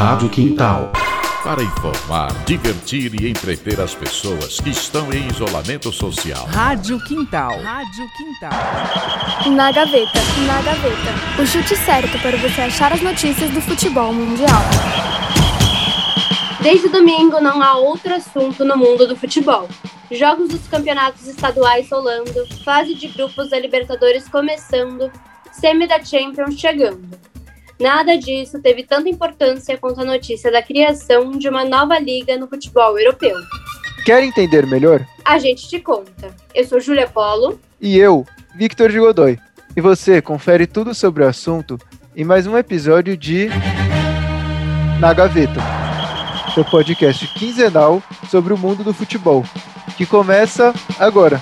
Rádio Quintal. Para informar, divertir e entreter as pessoas que estão em isolamento social. Rádio Quintal. Rádio Quintal. Na gaveta, na gaveta. O chute certo para você achar as notícias do futebol mundial. Desde domingo não há outro assunto no mundo do futebol. Jogos dos campeonatos estaduais rolando, fase de grupos da Libertadores começando, semi da Champions chegando. Nada disso teve tanta importância quanto a notícia da criação de uma nova liga no futebol europeu. Quer entender melhor? A gente te conta. Eu sou Júlia Polo. E eu, Victor de Godoy. E você confere tudo sobre o assunto em mais um episódio de Na Gaveta, seu podcast quinzenal sobre o mundo do futebol, que começa agora.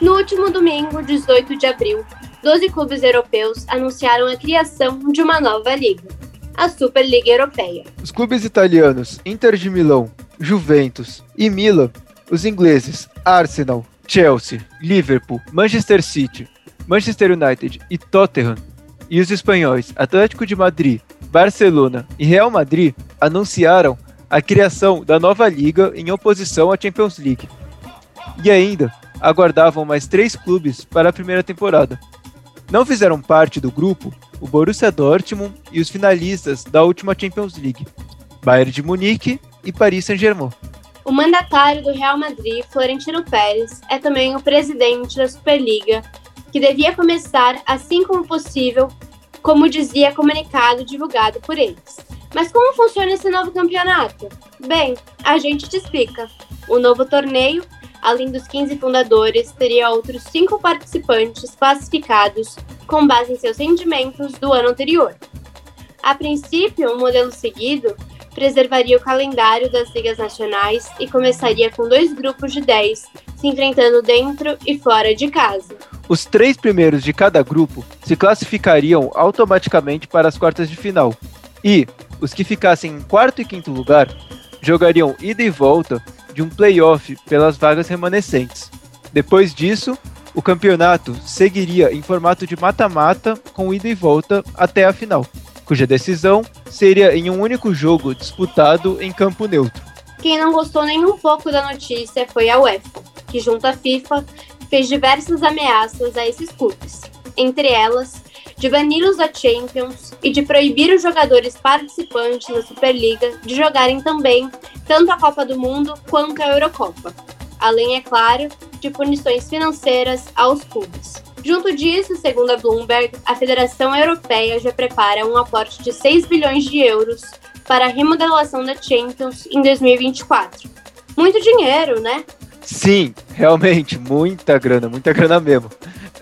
No último domingo, 18 de abril, 12 clubes europeus anunciaram a criação de uma nova liga, a Superliga Europeia. Os clubes italianos Inter de Milão, Juventus e Milan, os ingleses Arsenal, Chelsea, Liverpool, Manchester City, Manchester United e Tottenham, e os espanhóis Atlético de Madrid, Barcelona e Real Madrid anunciaram a criação da nova liga em oposição à Champions League. E ainda aguardavam mais três clubes para a primeira temporada. Não fizeram parte do grupo o Borussia Dortmund e os finalistas da última Champions League, Bayern de Munique e Paris Saint-Germain. O mandatário do Real Madrid, Florentino Pérez, é também o presidente da Superliga, que devia começar assim como possível, como dizia comunicado divulgado por eles. Mas como funciona esse novo campeonato? Bem, a gente te explica. O novo torneio além dos 15 fundadores, teria outros cinco participantes classificados com base em seus rendimentos do ano anterior. A princípio, o modelo seguido preservaria o calendário das ligas nacionais e começaria com dois grupos de 10 se enfrentando dentro e fora de casa. Os três primeiros de cada grupo se classificariam automaticamente para as quartas de final, e os que ficassem em quarto e quinto lugar jogariam ida e volta de um playoff pelas vagas remanescentes. Depois disso, o campeonato seguiria em formato de mata-mata com ida e volta até a final, cuja decisão seria em um único jogo disputado em campo neutro. Quem não gostou nem um pouco da notícia foi a UEFA, que junto à FIFA fez diversas ameaças a esses clubes, entre elas de bani-los da Champions e de proibir os jogadores participantes da Superliga de jogarem também tanto a Copa do Mundo quanto a Eurocopa. Além, é claro, de punições financeiras aos clubes. Junto disso, segundo a Bloomberg, a Federação Europeia já prepara um aporte de 6 bilhões de euros para a remodelação da Champions em 2024. Muito dinheiro, né? Sim, realmente, muita grana, muita grana mesmo.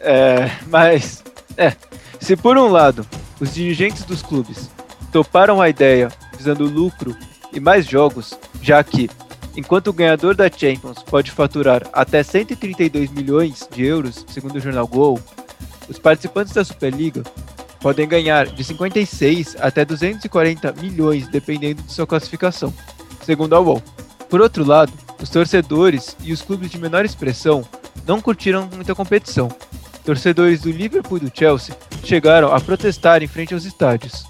É, mas, é, se por um lado os dirigentes dos clubes toparam a ideia visando lucro e mais jogos, já que, enquanto o ganhador da Champions pode faturar até 132 milhões de euros, segundo o jornal Gol, os participantes da Superliga podem ganhar de 56 até 240 milhões, dependendo de sua classificação, segundo a UOL. Por outro lado, os torcedores e os clubes de menor expressão não curtiram muita competição, torcedores do Liverpool e do Chelsea chegaram a protestar em frente aos estádios.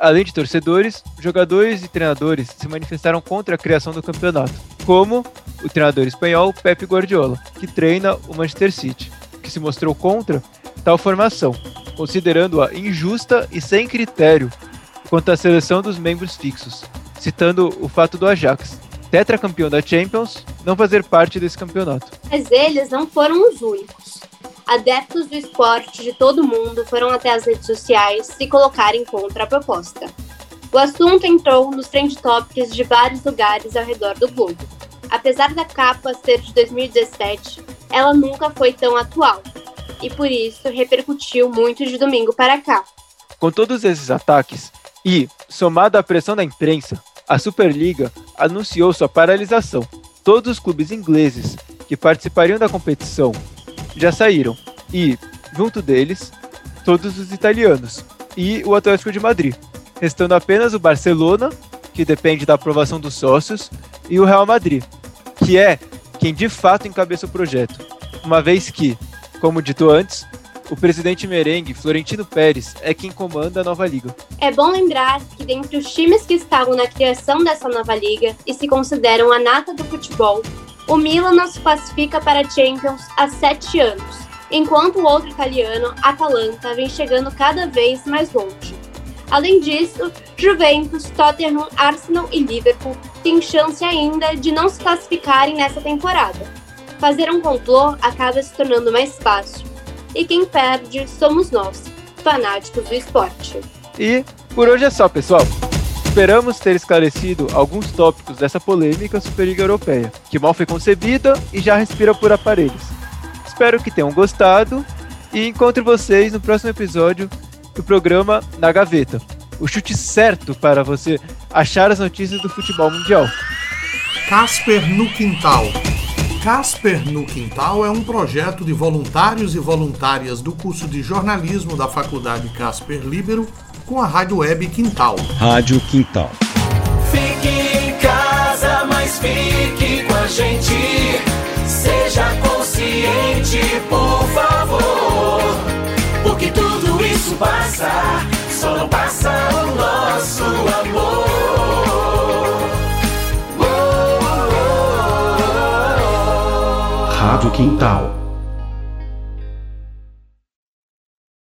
Além de torcedores, jogadores e treinadores se manifestaram contra a criação do campeonato, como o treinador espanhol Pep Guardiola, que treina o Manchester City, que se mostrou contra tal formação, considerando-a injusta e sem critério quanto à seleção dos membros fixos, citando o fato do Ajax, tetracampeão da Champions, não fazer parte desse campeonato. Mas eles não foram os únicos adeptos do esporte de todo mundo foram até as redes sociais se colocarem contra a proposta. O assunto entrou nos trend topics de vários lugares ao redor do globo. Apesar da capa ser de 2017, ela nunca foi tão atual e por isso repercutiu muito de domingo para cá. Com todos esses ataques e, somado à pressão da imprensa, a Superliga anunciou sua paralisação. Todos os clubes ingleses que participariam da competição já saíram. E, junto deles, todos os italianos e o Atlético de Madrid, restando apenas o Barcelona, que depende da aprovação dos sócios, e o Real Madrid, que é quem de fato encabeça o projeto, uma vez que, como dito antes, o presidente merengue, Florentino Pérez, é quem comanda a nova liga. É bom lembrar que dentre os times que estavam na criação dessa nova liga e se consideram a nata do futebol, o Milan não se classifica para a Champions há sete anos, enquanto o outro italiano, Atalanta, vem chegando cada vez mais longe. Além disso, Juventus, Tottenham, Arsenal e Liverpool têm chance ainda de não se classificarem nessa temporada. Fazer um complô acaba se tornando mais fácil, e quem perde somos nós, fanáticos do esporte. E por hoje é só, pessoal. Esperamos ter esclarecido alguns tópicos dessa polêmica Superliga Europeia, que mal foi concebida e já respira por aparelhos. Espero que tenham gostado e encontre vocês no próximo episódio do programa Na Gaveta. O chute certo para você achar as notícias do futebol mundial. Casper no Quintal. Casper no Quintal é um projeto de voluntários e voluntárias do curso de jornalismo da Faculdade Casper Libero com a Rádio Web Quintal. Rádio Quintal. Fique em casa, mas fique com a gente. Seja consciente, por favor. Porque tudo isso passa, só não passa o nosso amor. Rádio Quintal.